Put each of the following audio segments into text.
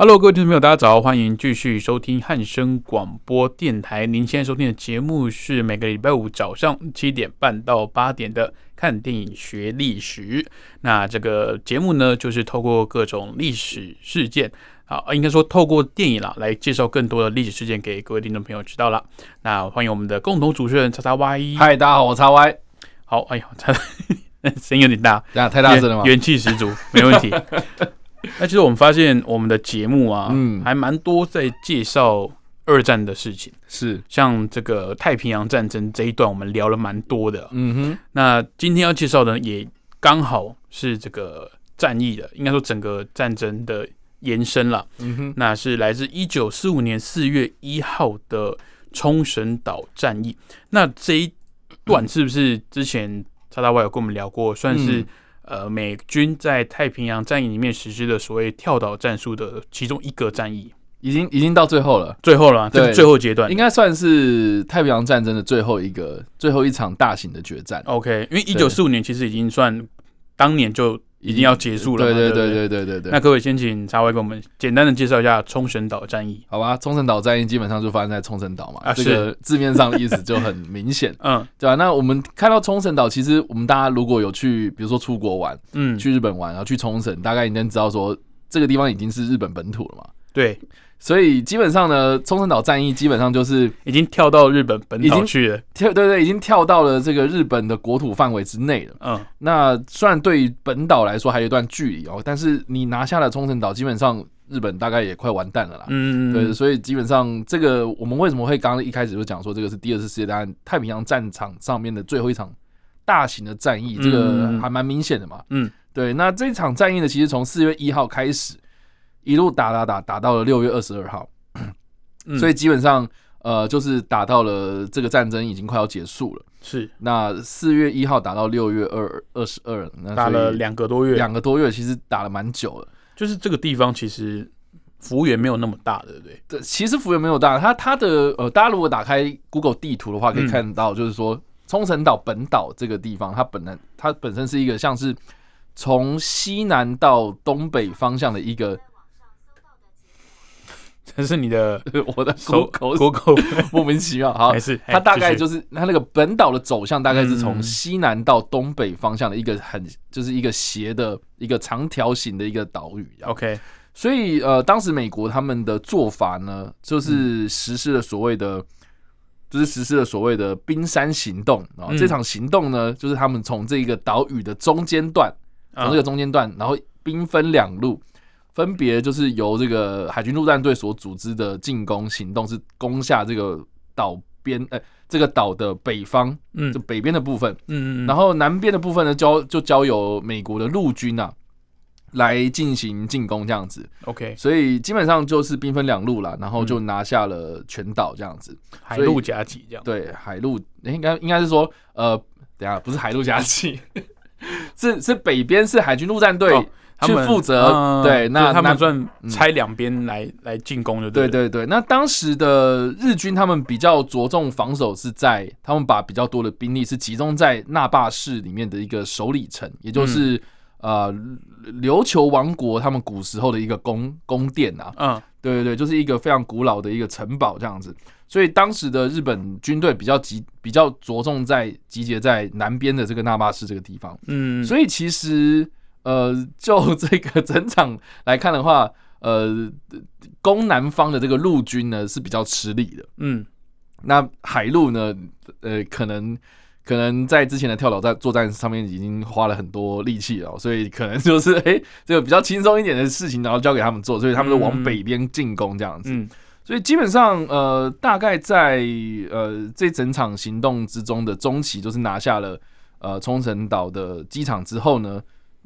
Hello，各位听众朋友，大家早，欢迎继续收听汉声广播电台。您现在收听的节目是每个礼拜五早上七点半到八点的《看电影学历史》。那这个节目呢，就是透过各种历史事件啊，应该说透过电影啦，来介绍更多的历史事件给各位听众朋友知道了。那欢迎我们的共同主持人叉叉 Y。嗨，大家好，我叉 Y。好，哎呦，叉 声音有点大，这样太大声了吗？元气十足，没问题。那其实我们发现我们的节目啊，嗯，还蛮多在介绍二战的事情，是像这个太平洋战争这一段，我们聊了蛮多的，嗯哼。那今天要介绍的也刚好是这个战役的，应该说整个战争的延伸了，嗯哼。那是来自一九四五年四月一号的冲绳岛战役。那这一段是不是之前叉大外有跟我们聊过，算是？呃，美军在太平洋战役里面实施的所谓跳岛战术的其中一个战役，已经已经到最后了，最后了，这是最后阶段，应该算是太平洋战争的最后一个最后一场大型的决战。OK，因为一九四五年其实已经算当年就。已经要结束了，对对对对对对对。那各位先请查威给我们简单的介绍一下冲绳岛战役，好吧？冲绳岛战役基本上就发生在冲绳岛嘛，这个字面上的意思就很明显，嗯，对吧？那我们看到冲绳岛，其实我们大家如果有去，比如说出国玩，嗯，去日本玩，然后去冲绳，大概已经知道说这个地方已经是日本本土了嘛，对。所以基本上呢，冲绳岛战役基本上就是已经跳到日本本岛去了，跳对对，已经跳到了这个日本的国土范围之内了。嗯，那虽然对于本岛来说还有一段距离哦，但是你拿下了冲绳岛，基本上日本大概也快完蛋了啦。嗯，对，所以基本上这个我们为什么会刚刚一开始就讲说这个是第二次世界大战太平洋战场上面的最后一场大型的战役，这个还蛮明显的嘛。嗯，对，那这场战役呢，其实从四月一号开始。一路打打打打到了六月二十二号，所以基本上呃就是打到了这个战争已经快要结束了。是那四月一号打到六月二二十二，打了两个多月，两个多月其实打了蛮久了。就是这个地方其实幅员没有那么大，对不对？对，其实幅员没有大。它它的呃，大家如果打开 Google 地图的话，可以看到，就是说冲绳岛本岛这个地方，它本来它本身是一个像是从西南到东北方向的一个。这是你的，我的口口口口 莫名其妙。好，没事。它大概就是它那个本岛的走向，大概是从西南到东北方向的一个很，就是一个斜的一个长条形的一个岛屿。OK，所以呃，当时美国他们的做法呢，就是实施了所谓的，就是实施了所谓的冰山行动啊。这场行动呢，就是他们从这个岛屿的中间段，从这个中间段，然后兵分两路。分别就是由这个海军陆战队所组织的进攻行动，是攻下这个岛边，哎，这个岛的北方，嗯，就北边的部分，嗯嗯，然后南边的部分呢，交就交由美国的陆军啊来进行进攻，这样子，OK，所以基本上就是兵分两路了，然后就拿下了全岛这样子，海陆夹击这样，对，海陆应该应该是说，呃，等下不是海陆夹击，是是北边是海军陆战队。去负责对，那他们算拆两边来来进攻的，对对对。那当时的日军他们比较着重防守，是在他们把比较多的兵力是集中在那霸市里面的一个首里城，也就是呃琉球王国他们古时候的一个宫宫殿啊。嗯，对对对，就是一个非常古老的一个城堡这样子。所以当时的日本军队比较集比较着重在集结在南边的这个那霸市这个地方。嗯，所以其实。呃，就这个整场来看的话，呃，攻南方的这个陆军呢是比较吃力的。嗯，那海陆呢，呃，可能可能在之前的跳岛战作战上面已经花了很多力气了，所以可能就是 哎，这个比较轻松一点的事情，然后交给他们做，所以他们就往北边进攻这样子。嗯，所以基本上呃，大概在呃这整场行动之中的中期，就是拿下了呃冲绳岛的机场之后呢。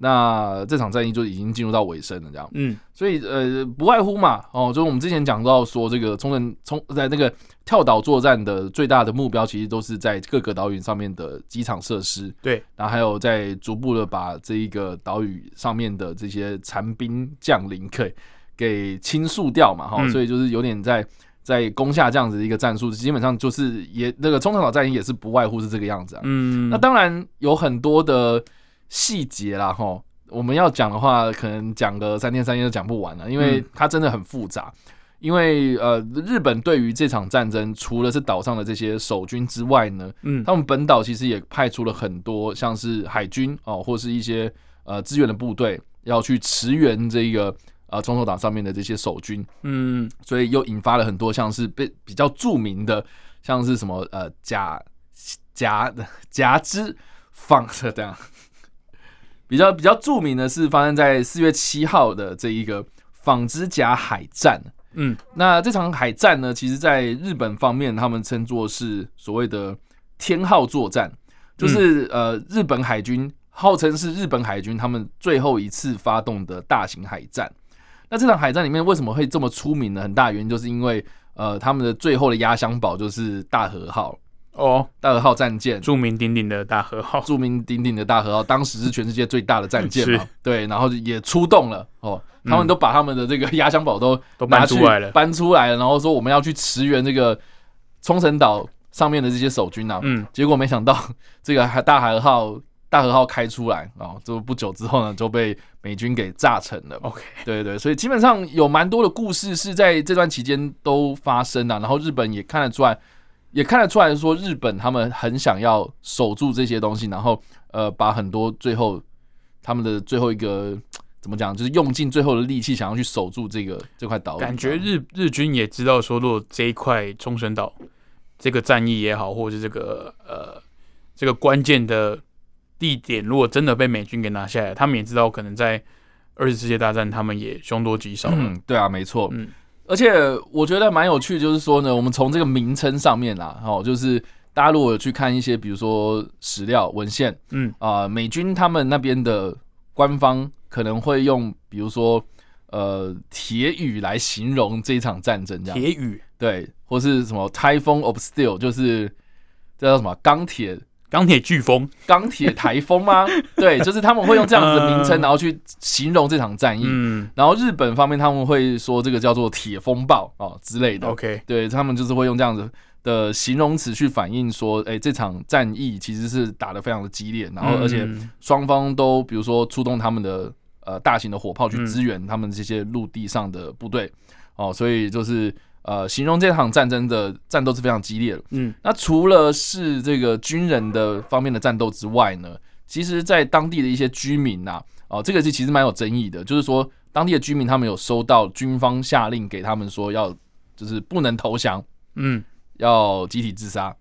那这场战役就已经进入到尾声了，这样，嗯，所以呃，不外乎嘛，哦，就是我们之前讲到说，这个冲绳冲在那个跳岛作战的最大的目标，其实都是在各个岛屿上面的机场设施，对，然后还有在逐步的把这一个岛屿上面的这些残兵将领给给倾诉掉嘛，哈，所以就是有点在在攻下这样子的一个战术，基本上就是也那个冲绳岛战役也是不外乎是这个样子啊，嗯，那当然有很多的。细节啦，哈，我们要讲的话，可能讲个三天三夜都讲不完了，因为它真的很复杂。因为呃，日本对于这场战争，除了是岛上的这些守军之外呢，嗯，他们本岛其实也派出了很多像是海军哦，或是一些呃支援的部队，要去驰援这个呃中途岛上面的这些守军，嗯，所以又引发了很多像是被比较著名的，像是什么呃甲甲甲之放射 这样，比较比较著名的是发生在四月七号的这一个纺织甲海战。嗯，那这场海战呢，其实在日本方面，他们称作是所谓的天号作战，就是呃，日本海军号称是日本海军他们最后一次发动的大型海战。那这场海战里面为什么会这么出名呢？很大原因就是因为呃，他们的最后的压箱宝就是大和号哦，大和号战舰，著名鼎鼎的大和号，著名鼎鼎的大和号，当时是全世界最大的战舰嘛，对，然后也出动了哦。他们都把他们的这个压箱宝都都搬出来了，搬出来了，然后说我们要去驰援这个冲绳岛上面的这些守军啊。嗯，结果没想到这个大和号大和号开出来啊，就不久之后呢就被美军给炸沉了。OK，对对，所以基本上有蛮多的故事是在这段期间都发生的。然后日本也看得出来，也看得出来说日本他们很想要守住这些东西，然后呃把很多最后他们的最后一个。怎么讲？就是用尽最后的力气，想要去守住这个这块岛。感觉日日军也知道说，如果这一块冲绳岛这个战役也好，或者是这个呃这个关键的地点，如果真的被美军给拿下来，他们也知道可能在二次世界大战，他们也凶多吉少。嗯，对啊，没错。嗯，而且我觉得蛮有趣，就是说呢，我们从这个名称上面啊，哦，就是大家如果有去看一些，比如说史料文献，嗯啊，美军他们那边的官方。可能会用比如说呃铁雨来形容这一场战争，这样铁雨对，或是什么 Typhoon of Steel，就是这叫什么钢铁钢铁飓风、钢铁台风吗？对，就是他们会用这样子的名称，然后去形容这场战役。嗯，然后日本方面他们会说这个叫做铁风暴哦之类的。OK，对他们就是会用这样子的形容词去反映说，哎，这场战役其实是打得非常的激烈，然后而且双方都比如说出动他们的。呃，大型的火炮去支援他们这些陆地上的部队，哦，所以就是呃，形容这场战争的战斗是非常激烈的。嗯，那除了是这个军人的方面的战斗之外呢，其实，在当地的一些居民呐，哦，这个是其实蛮有争议的，就是说当地的居民他们有收到军方下令给他们说要就是不能投降，嗯，要集体自杀，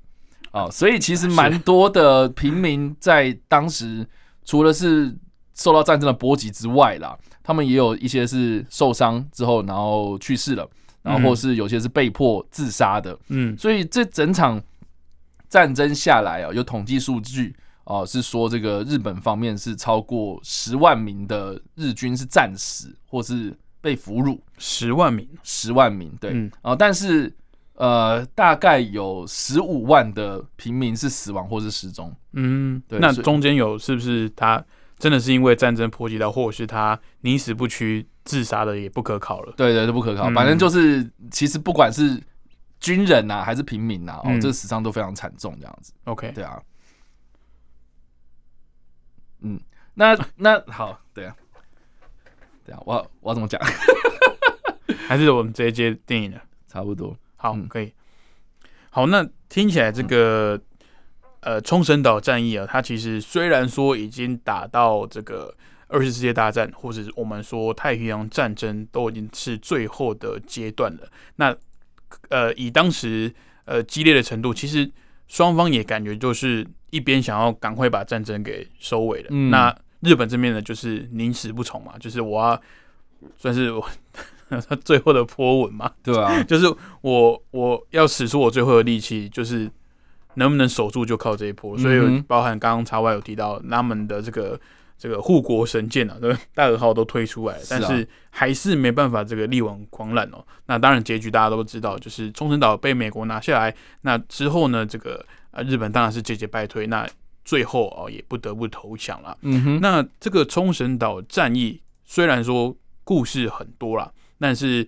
哦，所以其实蛮多的平民在当时除了是。受到战争的波及之外啦，他们也有一些是受伤之后，然后去世了，然后或是有些是被迫自杀的。嗯，所以这整场战争下来啊，有统计数据啊，是说这个日本方面是超过十万名的日军是战死或是被俘虏，十万名，十万名，对，啊，但是呃，大概有十五万的平民是死亡或是失踪。嗯，对，那中间有是不是他？真的是因为战争波及到，或者是他宁死不屈自杀的，也不可考了。对对，都不可考。反正就是，其实不管是军人呐，还是平民呐，哦，这个死伤都非常惨重，这样子。OK，对啊。嗯，那那好，对啊，对啊，我我怎么讲？还是我们直接接电影的，差不多。好，可以。好，那听起来这个。呃，冲绳岛战役啊，它其实虽然说已经打到这个二次世界大战，或者我们说太平洋战争，都已经是最后的阶段了。那呃，以当时呃激烈的程度，其实双方也感觉就是一边想要赶快把战争给收尾了。那日本这边呢，就是宁死不从嘛，就是我要算是我 最后的波纹嘛，对啊，就是我我要使出我最后的力气，就是。能不能守住就靠这一波，所以包含刚刚叉 Y 有提到他们的这个这个护国神剑啊，对 大和号都推出来，但是还是没办法这个力挽狂澜哦。那当然结局大家都知道，就是冲绳岛被美国拿下来，那之后呢，这个呃日本当然是节节败退，那最后哦也不得不投降了。嗯哼，那这个冲绳岛战役虽然说故事很多啦，但是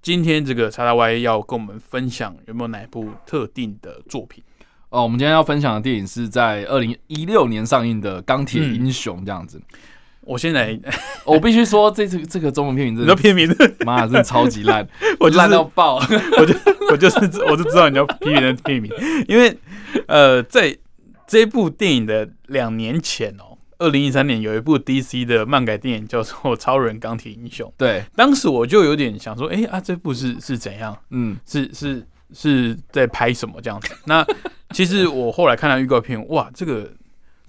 今天这个叉叉 Y 要跟我们分享有没有哪部特定的作品？哦，我们今天要分享的电影是在二零一六年上映的《钢铁英雄》这样子。我现在 我必须说，这次这个中文片名真的片名，妈真的超级烂，我烂到爆，我就我就是我就知道你要批评的片名，因为呃，在这部电影的两年前哦，二零一三年有一部 DC 的漫改电影叫做《超人钢铁英雄》，对，当时我就有点想说，哎啊，这部是是怎样？嗯，是是是在拍什么这样子？那其实我后来看到预告片，哇，这个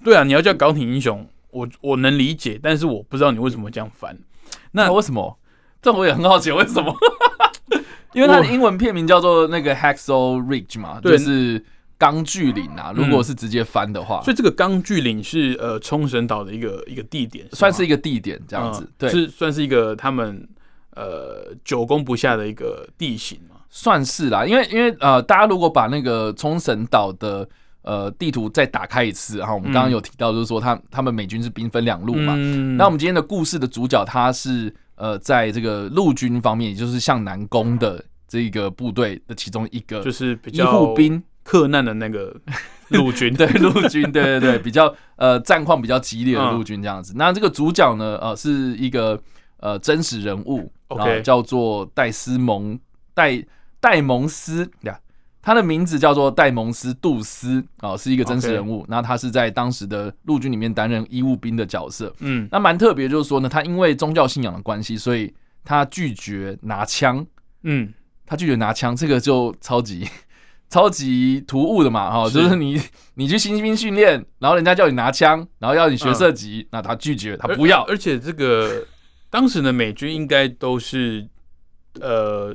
对啊，你要叫钢铁英雄。我我能理解，但是我不知道你为什么这样翻。那为什么？这我也很好奇，为什么？因为它的英文片名叫做那个 Hacksaw Ridge 嘛，就是钢锯岭啊。如果是直接翻的话，所以这个钢锯岭是呃冲绳岛的一个一个地点，算是一个地点这样子。对，是算是一个他们呃久攻不下的一个地形嘛，算是啦。因为因为呃，大家如果把那个冲绳岛的呃，地图再打开一次，哈，我们刚刚有提到，就是说他他们美军是兵分两路嘛。那我们今天的故事的主角，他是呃，在这个陆军方面，也就是向南攻的这个部队的其中一个，就是比较医护兵克难的那个陆军，对陆军，对对对，比较呃战况比较激烈的陆军这样子。那这个主角呢，呃，是一个呃真实人物然后叫做戴斯蒙戴戴蒙斯呀。他的名字叫做戴蒙斯·杜斯，哦，是一个真实人物。那他是在当时的陆军里面担任医务兵的角色。嗯，那蛮特别，就是说呢，他因为宗教信仰的关系，所以他拒绝拿枪。嗯，他拒绝拿枪，这个就超级 超级突兀的嘛，哈，就是你你去新兵训练，然后人家叫你拿枪，然后要你学射击，那他拒绝，他不要。而且这个当时的美军应该都是呃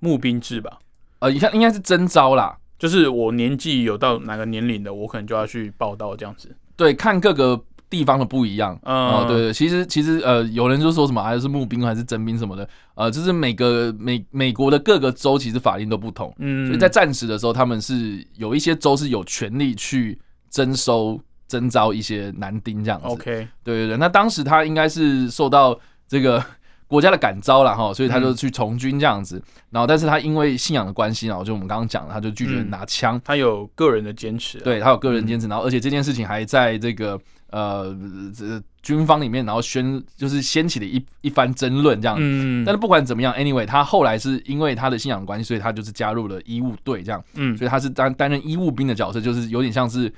募兵制吧？呃，你看应该是征招啦，就是我年纪有到哪个年龄的，我可能就要去报道这样子。对，看各个地方的不一样。嗯，对对，其实其实呃，有人就说什么还是募兵还是征兵什么的，呃，就是每个美美国的各个州其实法令都不同。嗯，所以在战时的时候，他们是有一些州是有权利去征收征召一些男丁这样子。OK，对对对，那当时他应该是受到这个。国家的感召了哈，所以他就去从军这样子。然后，但是他因为信仰的关系，然后就我们刚刚讲，他就拒绝拿枪。他有个人的坚持，对他有个人坚持。然后，而且这件事情还在这个呃这军方里面，然后宣就是掀起了一一番争论这样。嗯。但是不管怎么样，anyway，他后来是因为他的信仰关系，所以他就是加入了医务队这样。嗯。所以他是担担任医务兵的角色，就是有点像是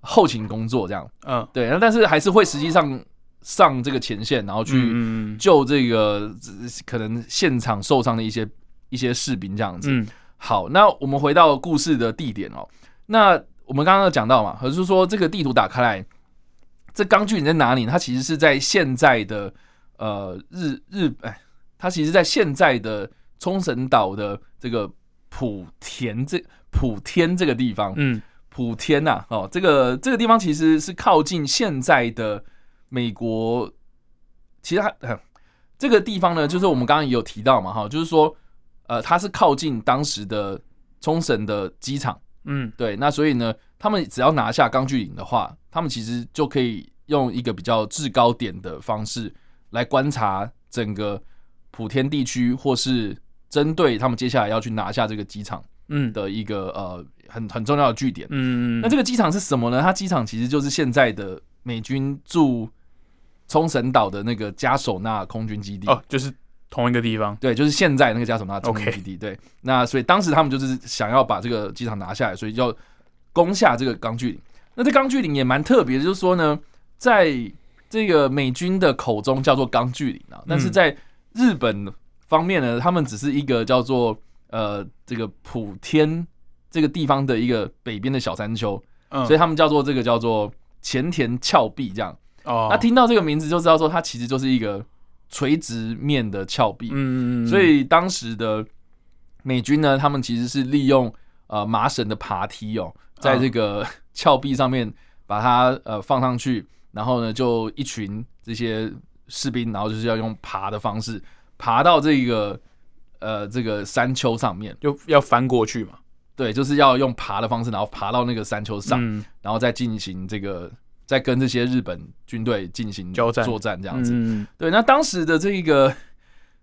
后勤工作这样。嗯。对，那但是还是会实际上。上这个前线，然后去救这个可能现场受伤的一些一些士兵，这样子。好，那我们回到故事的地点哦。那我们刚刚讲到嘛，可是说这个地图打开来，这钢锯岭在哪里？它其实是在现在的呃日日哎，它其实在现在的冲绳岛的这个莆田这莆田这个地方。嗯，莆田呐，哦，这个这个地方其实是靠近现在的。美国其实它 这个地方呢，就是我们刚刚也有提到嘛，哈，就是说，呃，它是靠近当时的冲绳的机场，嗯，对，那所以呢，他们只要拿下钢锯岭的话，他们其实就可以用一个比较制高点的方式来观察整个普天地区，或是针对他们接下来要去拿下这个机场，嗯，的一个呃很很重要的据点，嗯，那这个机场是什么呢？它机场其实就是现在的美军驻冲绳岛的那个加手纳空军基地哦，就是同一个地方，对，就是现在那个加手纳空军基地。对，那所以当时他们就是想要把这个机场拿下来，所以要攻下这个钢锯岭。那这钢锯岭也蛮特别的，就是说呢，在这个美军的口中叫做钢锯岭啊，但是在日本方面呢，他们只是一个叫做呃这个普天这个地方的一个北边的小山丘，所以他们叫做这个叫做前田峭壁这样。哦，那听到这个名字就知道说它其实就是一个垂直面的峭壁，嗯，所以当时的美军呢，他们其实是利用呃麻绳的爬梯哦，在这个 峭壁上面把它呃放上去，然后呢就一群这些士兵，然后就是要用爬的方式爬到这个呃这个山丘上面，就要翻过去嘛，对，就是要用爬的方式，然后爬到那个山丘上，然后再进行这个。在跟这些日本军队进行交战作战这样子，对。那当时的这个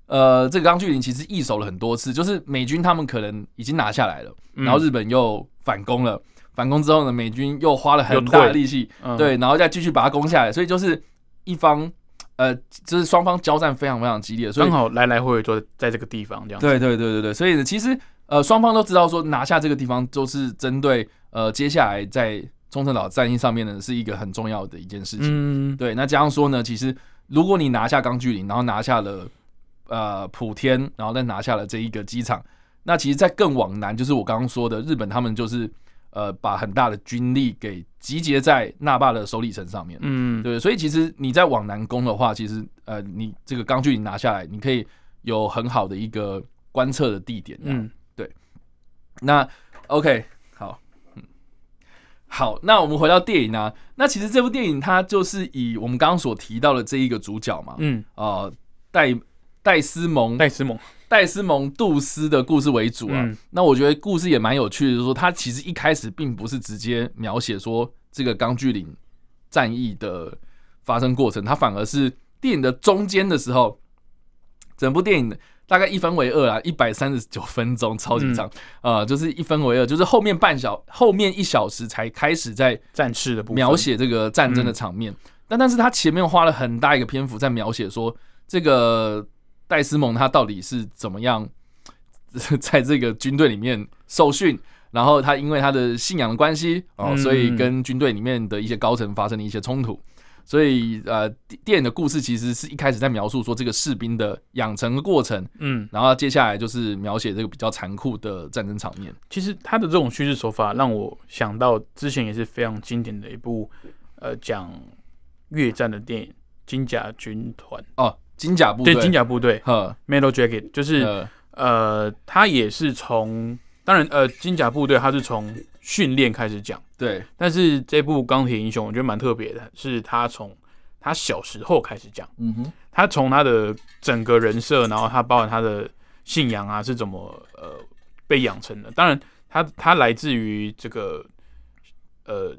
呃，这个钢锯岭其实易手了很多次，就是美军他们可能已经拿下来了，然后日本又反攻了，反攻之后呢，美军又花了很大的力气，对，然后再继续把它攻下来，所以就是一方呃，就是双方交战非常非常激烈，所以刚好来来回回就在这个地方这样。对对对对对，所以呢，其实呃，双方都知道说拿下这个地方，就是针对呃接下来在冲绳岛战役上面呢是一个很重要的一件事情。嗯，对。那加上说呢，其实如果你拿下钢锯岭，然后拿下了呃普天，然后再拿下了这一个机场，那其实，在更往南，就是我刚刚说的日本，他们就是。呃，把很大的军力给集结在那霸的首里城上面，嗯，对，所以其实你在往南攻的话，其实呃，你这个钢锯岭拿下来，你可以有很好的一个观测的地点，嗯，对。那 OK，好，那我们回到电影啊，那其实这部电影它就是以我们刚刚所提到的这一个主角嘛，嗯，啊，戴戴斯蒙，戴斯蒙。戴斯蒙·杜斯的故事为主啊，那我觉得故事也蛮有趣的，就是说他其实一开始并不是直接描写说这个钢锯岭战役的发生过程，他反而是电影的中间的时候，整部电影大概一分为二啊，一百三十九分钟，超级长啊，就是一分为二，就是后面半小后面一小时才开始在战事的描写这个战争的场面，但但是他前面花了很大一个篇幅在描写说这个。戴斯蒙他到底是怎么样 在这个军队里面受训？然后他因为他的信仰的关系哦，所以跟军队里面的一些高层发生了一些冲突。所以呃，电影的故事其实是一开始在描述说这个士兵的养成的过程，嗯，然后接下来就是描写这个比较残酷的战争场面。其实他的这种叙事手法让我想到之前也是非常经典的一部呃讲越战的电影《金甲军团》哦。金甲部队，对金甲部队，Metal Jacket，就是呃，他也是从，当然呃，金甲部队他是从训练开始讲，对，但是这部钢铁英雄我觉得蛮特别的，是他从他小时候开始讲，嗯哼，他从他的整个人设，然后他包含他的信仰啊是怎么呃被养成的，当然他他来自于这个呃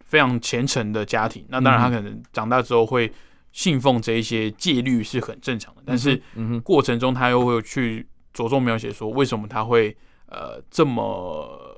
非常虔诚的家庭，那当然他可能长大之后会。信奉这一些戒律是很正常的，但是过程中他又会去着重描写说，为什么他会呃这么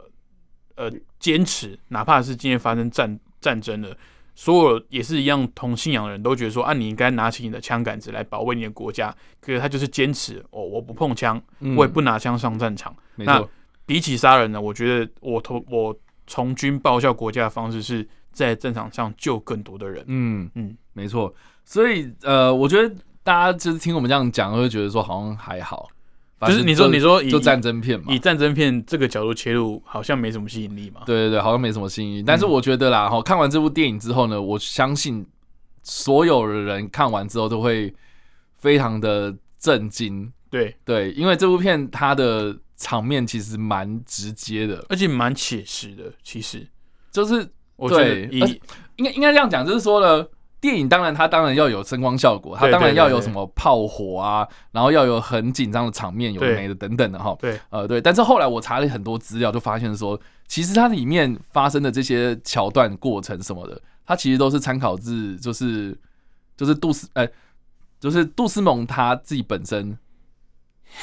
呃坚持，哪怕是今天发生战战争了，所有也是一样同信仰的人都觉得说，啊，你应该拿起你的枪杆子来保卫你的国家，可是他就是坚持，哦我不碰枪，我也不拿枪上战场。那比起杀人呢，我觉得我从我从军报效国家的方式是在战场上救更多的人。嗯嗯，没错。所以，呃，我觉得大家就是听我们这样讲，会觉得说好像还好，就是你说你说就战争片嘛，以战争片这个角度切入，好像没什么吸引力嘛。对对对，好像没什么吸引力。但是我觉得啦，哈，看完这部电影之后呢，我相信所有的人看完之后都会非常的震惊。对对，因为这部片它的场面其实蛮直接的，而且蛮写实的。其实就是我觉得，应该应该这样讲，就是说呢。电影当然，它当然要有声光效果，它当然要有什么炮火啊，然后要有很紧张的场面，有没的等等的哈。对，呃，对。但是后来我查了很多资料，就发现说，其实它里面发生的这些桥段过程什么的，它其实都是参考自就是就是杜斯，呃，就是杜斯蒙他自己本身。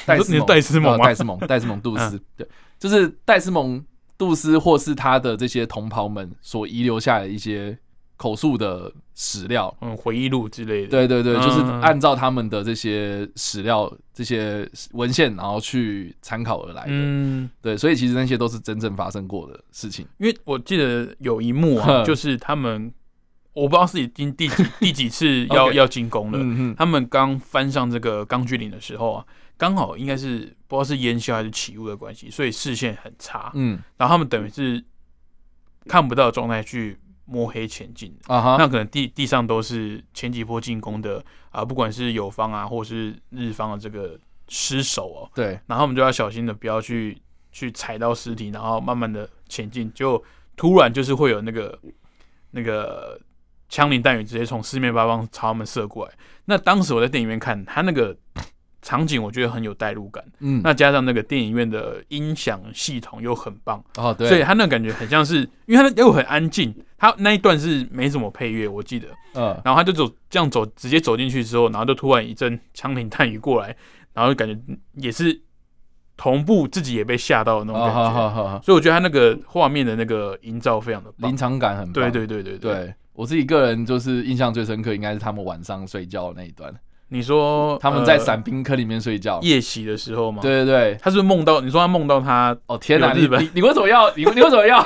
戴斯蒙，戴斯蒙，戴斯蒙，戴斯蒙，杜斯，对，就是戴斯蒙杜斯或是他的这些同袍们所遗留下来的一些。口述的史料，嗯，回忆录之类的，对对对，就是按照他们的这些史料、这些文献，然后去参考而来的。嗯，对，所以其实那些都是真正发生过的事情。因为我记得有一幕啊，就是他们，我不知道是已经 第几第几次要 要进攻了。嗯他们刚翻上这个钢锯岭的时候啊，刚好应该是不知道是烟消还是起雾的关系，所以视线很差。嗯，然后他们等于是看不到状态去。摸黑前进啊哈，那可能地地上都是前几波进攻的啊，不管是友方啊，或是日方的这个尸首哦。对，然后我们就要小心的，不要去去踩到尸体，然后慢慢的前进。就突然就是会有那个那个枪林弹雨直接从四面八方朝他们射过来。那当时我在电影院看，他那个。场景我觉得很有代入感，嗯，那加上那个电影院的音响系统又很棒。哦，对，所以他那感觉很像是，因为他又很安静，他那一段是没什么配乐，我记得，嗯，然后他就走这样走，直接走进去之后，然后就突然一阵枪林弹雨过来，然后感觉也是同步自己也被吓到的那种感觉，所以我觉得他那个画面的那个营造非常的临场感很，对对对对。对，我自己个人就是印象最深刻，应该是他们晚上睡觉的那一段。你说他们在伞兵坑里面睡觉，夜袭的时候吗？对对对，他是梦到你说他梦到他哦天哪！日本，你你为什么要你 你为什么要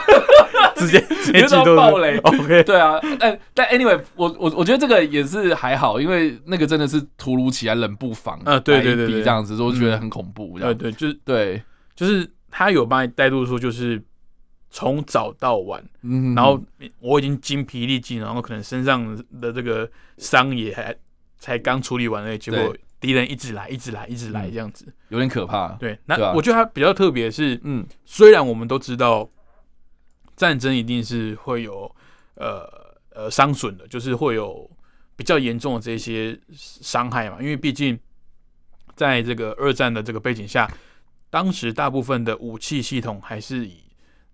直接直接爆雷？OK，对啊，但但 anyway，我我我觉得这个也是还好，因为那个真的是突如其来冷不防啊，对对对，这样子我觉得很恐怖。对对，就是对，就是他有把你带入说，就是从早到晚，嗯，然后我已经精疲力尽，然后可能身上的这个伤也还才刚处理完了，结果。敌人一直来，一直来，一直来，这样子有点可怕。对，那我觉得它比较特别是，嗯，虽然我们都知道战争一定是会有呃呃伤损的，就是会有比较严重的这些伤害嘛，因为毕竟在这个二战的这个背景下，当时大部分的武器系统还是以。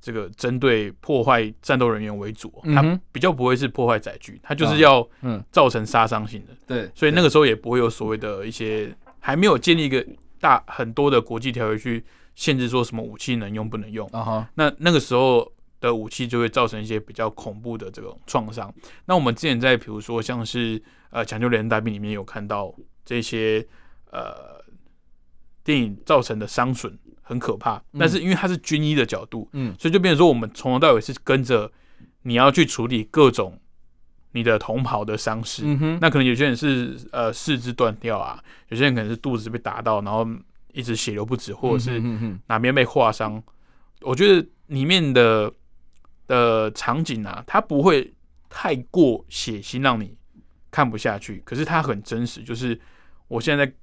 这个针对破坏战斗人员为主，它比较不会是破坏载具，它就是要造成杀伤性的。对，所以那个时候也不会有所谓的一些还没有建立一个大很多的国际条约去限制说什么武器能用不能用。啊那那个时候的武器就会造成一些比较恐怖的这种创伤。那我们之前在比如说像是呃抢救连人大兵里面有看到这些呃电影造成的伤损。很可怕，但是因为它是军医的角度，嗯，所以就变成说，我们从头到尾是跟着你要去处理各种你的同袍的伤势。嗯哼，那可能有些人是呃四肢断掉啊，有些人可能是肚子被打到，然后一直血流不止，或者是哪边被划伤。我觉得里面的的场景啊，它不会太过血腥，让你看不下去。可是它很真实，就是我现在。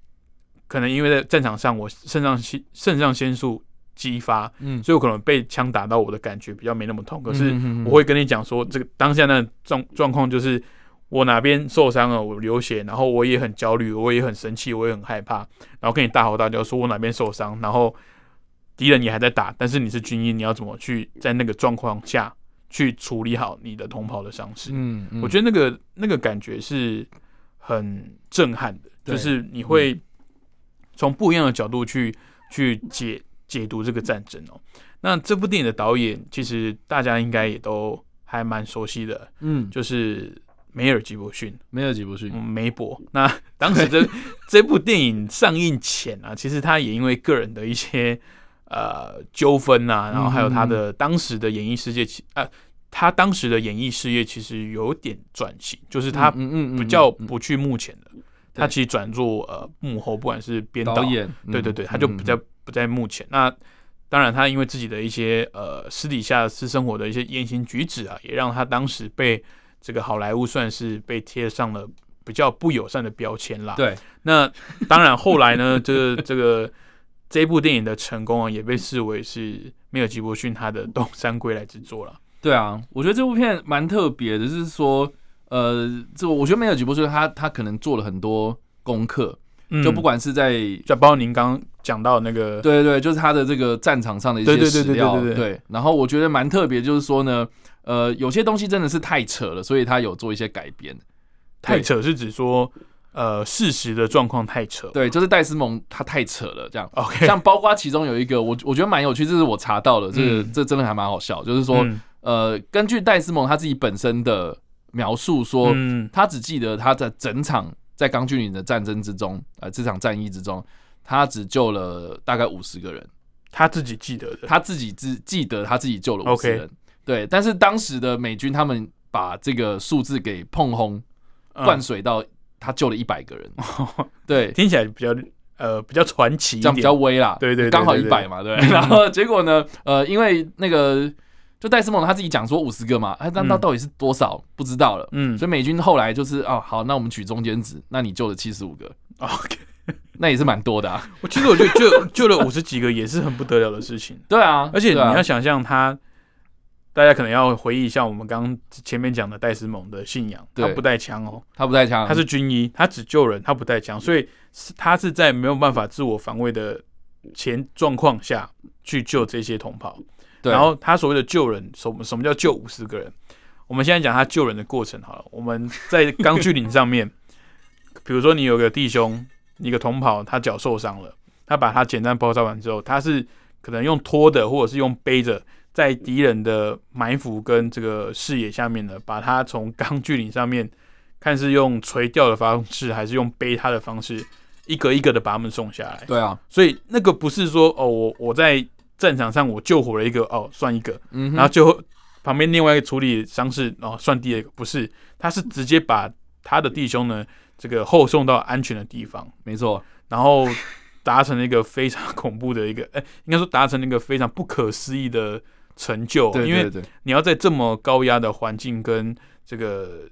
可能因为在战场上，我肾上腺肾上腺素激发，嗯，所以我可能被枪打到，我的感觉比较没那么痛。可是我会跟你讲说，这个当下的状状况就是我哪边受伤了，我流血，然后我也很焦虑，我也很生气，我也很害怕，然后跟你大吼大叫说我哪边受伤，然后敌人也还在打，但是你是军医，你要怎么去在那个状况下去处理好你的同袍的伤势？嗯，我觉得那个那个感觉是很震撼的，就是你会。从不一样的角度去去解解读这个战争哦。那这部电影的导演其实大家应该也都还蛮熟悉的，嗯，就是梅尔吉伯逊。梅尔吉伯逊，梅伯。那当时这 这部电影上映前啊，其实他也因为个人的一些呃纠纷呐，然后还有他的当时的演艺世界，呃，他当时的演艺事业其实有点转型，就是他比较不去幕前的。他其实转做呃幕后，不管是编导演，对对对，他就不在不在幕前。那当然，他因为自己的一些呃私底下私生活的一些言行举止啊，也让他当时被这个好莱坞算是被贴上了比较不友善的标签啦。对，那当然后来呢，这个这个这部电影的成功啊，也被视为是梅尔吉伯逊他的东山归来之作了。对啊，我觉得这部片蛮特别的，是说。呃，这我觉得梅尔吉波说他他可能做了很多功课，就不管是在就包括您刚刚讲到那个，对对对，就是他的这个战场上的一些史料，对。然后我觉得蛮特别，就是说呢，呃，有些东西真的是太扯了，所以他有做一些改编。太扯是指说，呃，事实的状况太扯，对，就是戴斯蒙他太扯了，这样。OK，像包括其中有一个，我我觉得蛮有趣，这是我查到的，这个这真的还蛮好笑，就是说，呃，根据戴斯蒙他自己本身的。描述说，他只记得他在整场在钢锯岭的战争之中，呃，这场战役之中，他只救了大概五十个人。他自己记得的，他自己自记得他自己救了五十人。对，但是当时的美军他们把这个数字给碰轰灌水到他救了一百个人。对，听起来比较呃比较传奇，这样比较微啦。对对，刚好一百嘛，对。然后结果呢，呃，因为那个。就戴斯蒙他自己讲说五十个嘛，哎，那那到底是多少？不知道了。嗯，所以美军后来就是哦，好，那我们取中间值，那你救了七十五个，OK，那也是蛮多的啊。我其实我觉得救救了五十几个也是很不得了的事情。对啊，而且你要想象他，大家可能要回忆一下我们刚刚前面讲的戴斯蒙的信仰，他不带枪哦，他不带枪，他是军医，他只救人，他不带枪，所以是他是在没有办法自我防卫的前状况下去救这些同袍。然后他所谓的救人，什么什么叫救五十个人？我们现在讲他救人的过程好了。我们在钢锯岭上面，比如说你有个弟兄，一个同袍，他脚受伤了，他把他简单包扎完之后，他是可能用拖的，或者是用背着，在敌人的埋伏跟这个视野下面呢，把他从钢锯岭上面，看是用垂钓的方式，还是用背他的方式，一个一个的把他们送下来。对啊，所以那个不是说哦，我我在战场上我救活了一个哦，算一个，然后最后旁边另外一个处理伤势哦，算第二个，不是，他是直接把他的弟兄呢，这个后送到安全的地方，没错，然后。达成了一个非常恐怖的一个，哎，应该说达成了一个非常不可思议的成就。对对对，你要在这么高压的环境跟这个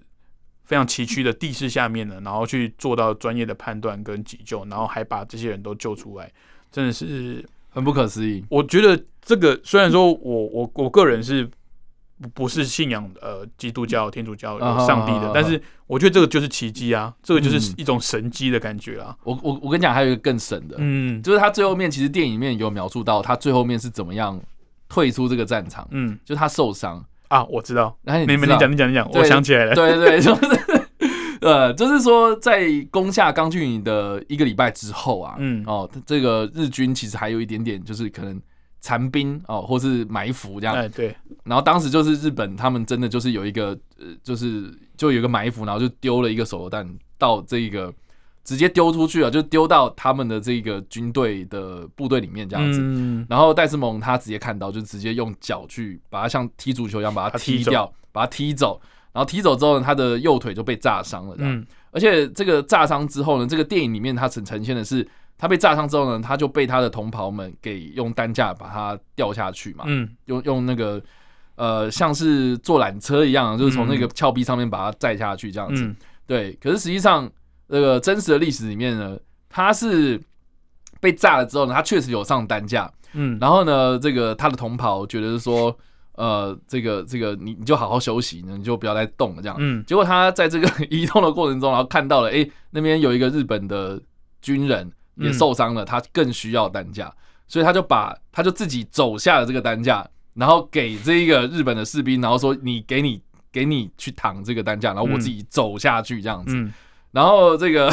非常崎岖的地势下面呢，然后去做到专业的判断跟急救，然后还把这些人都救出来，真的是很不可思议。我觉得这个虽然说我我我个人是。不不是信仰呃基督教天主教上帝的，但是我觉得这个就是奇迹啊，这个就是一种神迹的感觉啊。我我我跟你讲，还有一个更神的，嗯，就是他最后面其实电影里面有描述到他最后面是怎么样退出这个战场，嗯，就是他受伤啊，我知道，你你讲你讲你讲，我想起来了，对对对，就是呃，就是说在攻下钢锯岭的一个礼拜之后啊，嗯哦，这个日军其实还有一点点就是可能。残兵哦，或是埋伏这样，哎对，然后当时就是日本，他们真的就是有一个呃，就是就有一个埋伏，然后就丢了一个手榴弹到这个直接丢出去了，就丢到他们的这个军队的部队里面这样子。然后戴斯蒙他直接看到，就直接用脚去把它像踢足球一样把它踢掉，把它踢走。然后踢走之后呢，他的右腿就被炸伤了。嗯，而且这个炸伤之后呢，这个电影里面它呈呈现的是。他被炸伤之后呢，他就被他的同袍们给用担架把他吊下去嘛，嗯，用用那个呃像是坐缆车一样，就是从那个峭壁上面把他载下去这样子。对，可是实际上那个真实的历史里面呢，他是被炸了之后呢，他确实有上担架，嗯，然后呢，这个他的同袍觉得说，呃，这个这个你你就好好休息，你就不要再动了这样。嗯，结果他在这个 移动的过程中，然后看到了，哎，那边有一个日本的军人。也受伤了，他更需要担架，所以他就把他就自己走下了这个担架，然后给这一个日本的士兵，然后说你给你给你去躺这个担架，然后我自己走下去这样子。然后这个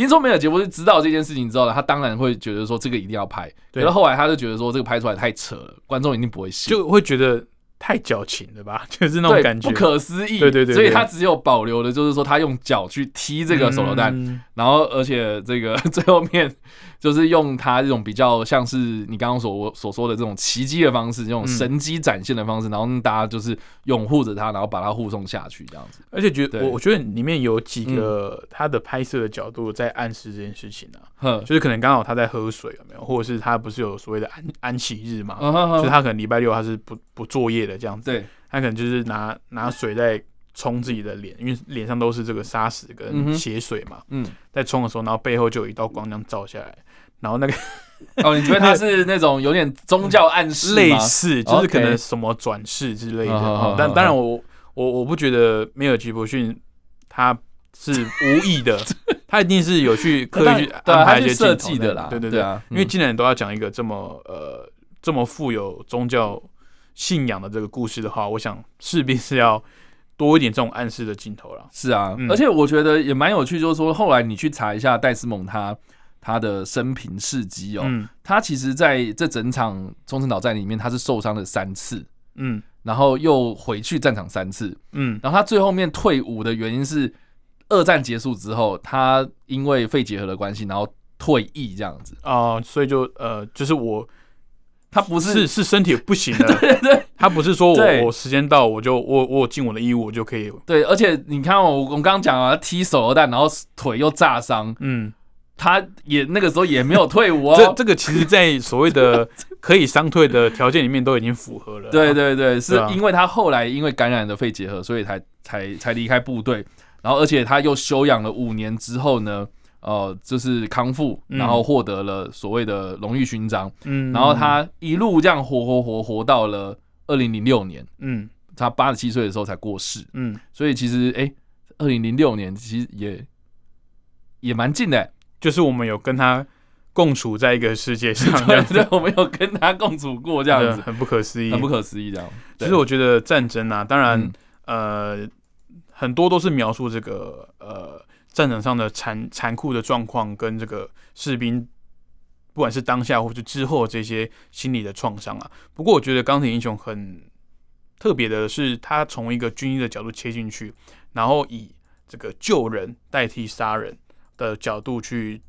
听说梅尔杰夫是知道这件事情之后呢，他当然会觉得说这个一定要拍，可是后来他就觉得说这个拍出来太扯了，观众一定不会信，就会觉得。太矫情了吧，就是那种感觉，不可思议。对对对，所以他只有保留的，就是说他用脚去踢这个手榴弹，然后而且这个 最后面就是用他这种比较像是你刚刚所所说的这种奇迹的方式，这种神机展现的方式，然后大家就是拥护着他，然后把他护送下去这样子。而且觉得我我觉得里面有几个他的拍摄的角度在暗示这件事情啊，就是可能刚好他在喝水有没有，或者是他不是有所谓的安安息日嘛，就是他可能礼拜六他是不不作业的。这样子，对，他可能就是拿拿水在冲自己的脸，因为脸上都是这个沙石跟血水嘛。嗯，在冲的时候，然后背后就有一道光这样照下来，然后那个哦，你觉得他是那种有点宗教暗示 类似，就是可能什么转世之类的。但当然，我我我不觉得梅尔吉伯逊他是无意的，他一定是有去刻意去安排一些设计的啦。对对对啊，因为既然都要讲一个这么呃这么富有宗教。信仰的这个故事的话，我想势必是要多一点这种暗示的镜头了。是啊，而且我觉得也蛮有趣，就是说后来你去查一下戴斯蒙他他的生平事迹哦，他其实在这整场冲绳岛战里面，他是受伤了三次，嗯，然后又回去战场三次，嗯，然后他最后面退伍的原因是二战结束之后，他因为肺结核的关系，然后退役这样子啊，所以就呃，就是我。他不是是身体不行了，对对，他不是说我我时间到我就我我尽我的义务我就可以。对，而且你看我我刚刚讲啊，踢手榴弹，然后腿又炸伤，嗯，他也那个时候也没有退伍哦。这这个其实，在所谓的 可以伤退的条件里面都已经符合了。对对对，是因为他后来因为感染了肺结核，所以才才才离开部队，然后而且他又休养了五年之后呢。呃，就是康复，然后获得了所谓的荣誉勋章，嗯，然后他一路这样活活活活到了二零零六年，嗯，他八十七岁的时候才过世，嗯，所以其实哎，二零零六年其实也也蛮近的，就是我们有跟他共处在一个世界上，对，我们有跟他共处过这样子，很不可思议，很不可思议这样。其实我觉得战争啊，当然呃，很多都是描述这个呃。战场上的残残酷的状况跟这个士兵不管是当下或者之后这些心理的创伤啊。不过我觉得钢铁英雄很特别的是，他从一个军医的角度切进去，然后以这个救人代替杀人的角度去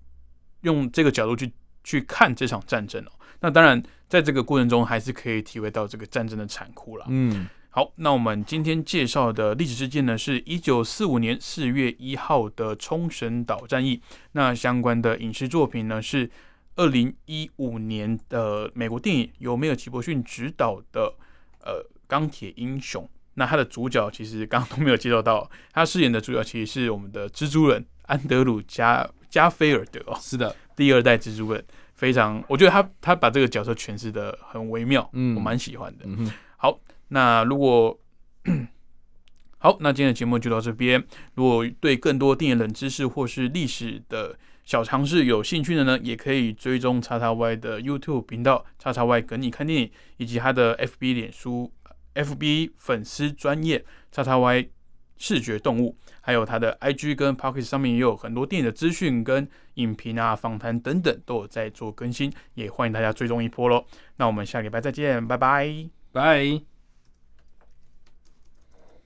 用这个角度去去看这场战争哦。那当然，在这个过程中还是可以体会到这个战争的残酷了。嗯。好，那我们今天介绍的历史事件呢，是一九四五年四月一号的冲绳岛战役。那相关的影视作品呢，是二零一五年的美国电影，由梅尔·吉伯逊执导的《呃钢铁英雄》。那他的主角其实刚刚都没有介绍到，他饰演的主角其实是我们的蜘蛛人安德鲁加加菲尔德哦，是的，第二代蜘蛛人，非常，我觉得他他把这个角色诠释的很微妙，嗯，我蛮喜欢的。好。那如果 好，那今天的节目就到这边。如果对更多电影冷知识或是历史的小常识有兴趣的呢，也可以追踪叉叉 Y 的 YouTube 频道叉叉 Y 跟你看电影，以及他的 FB 脸书 FB 粉丝专业叉叉 Y 视觉动物，还有他的 IG 跟 Pocket 上面也有很多电影的资讯跟影评啊、访谈等等都有在做更新，也欢迎大家追踪一波喽。那我们下礼拜再见，拜拜，拜。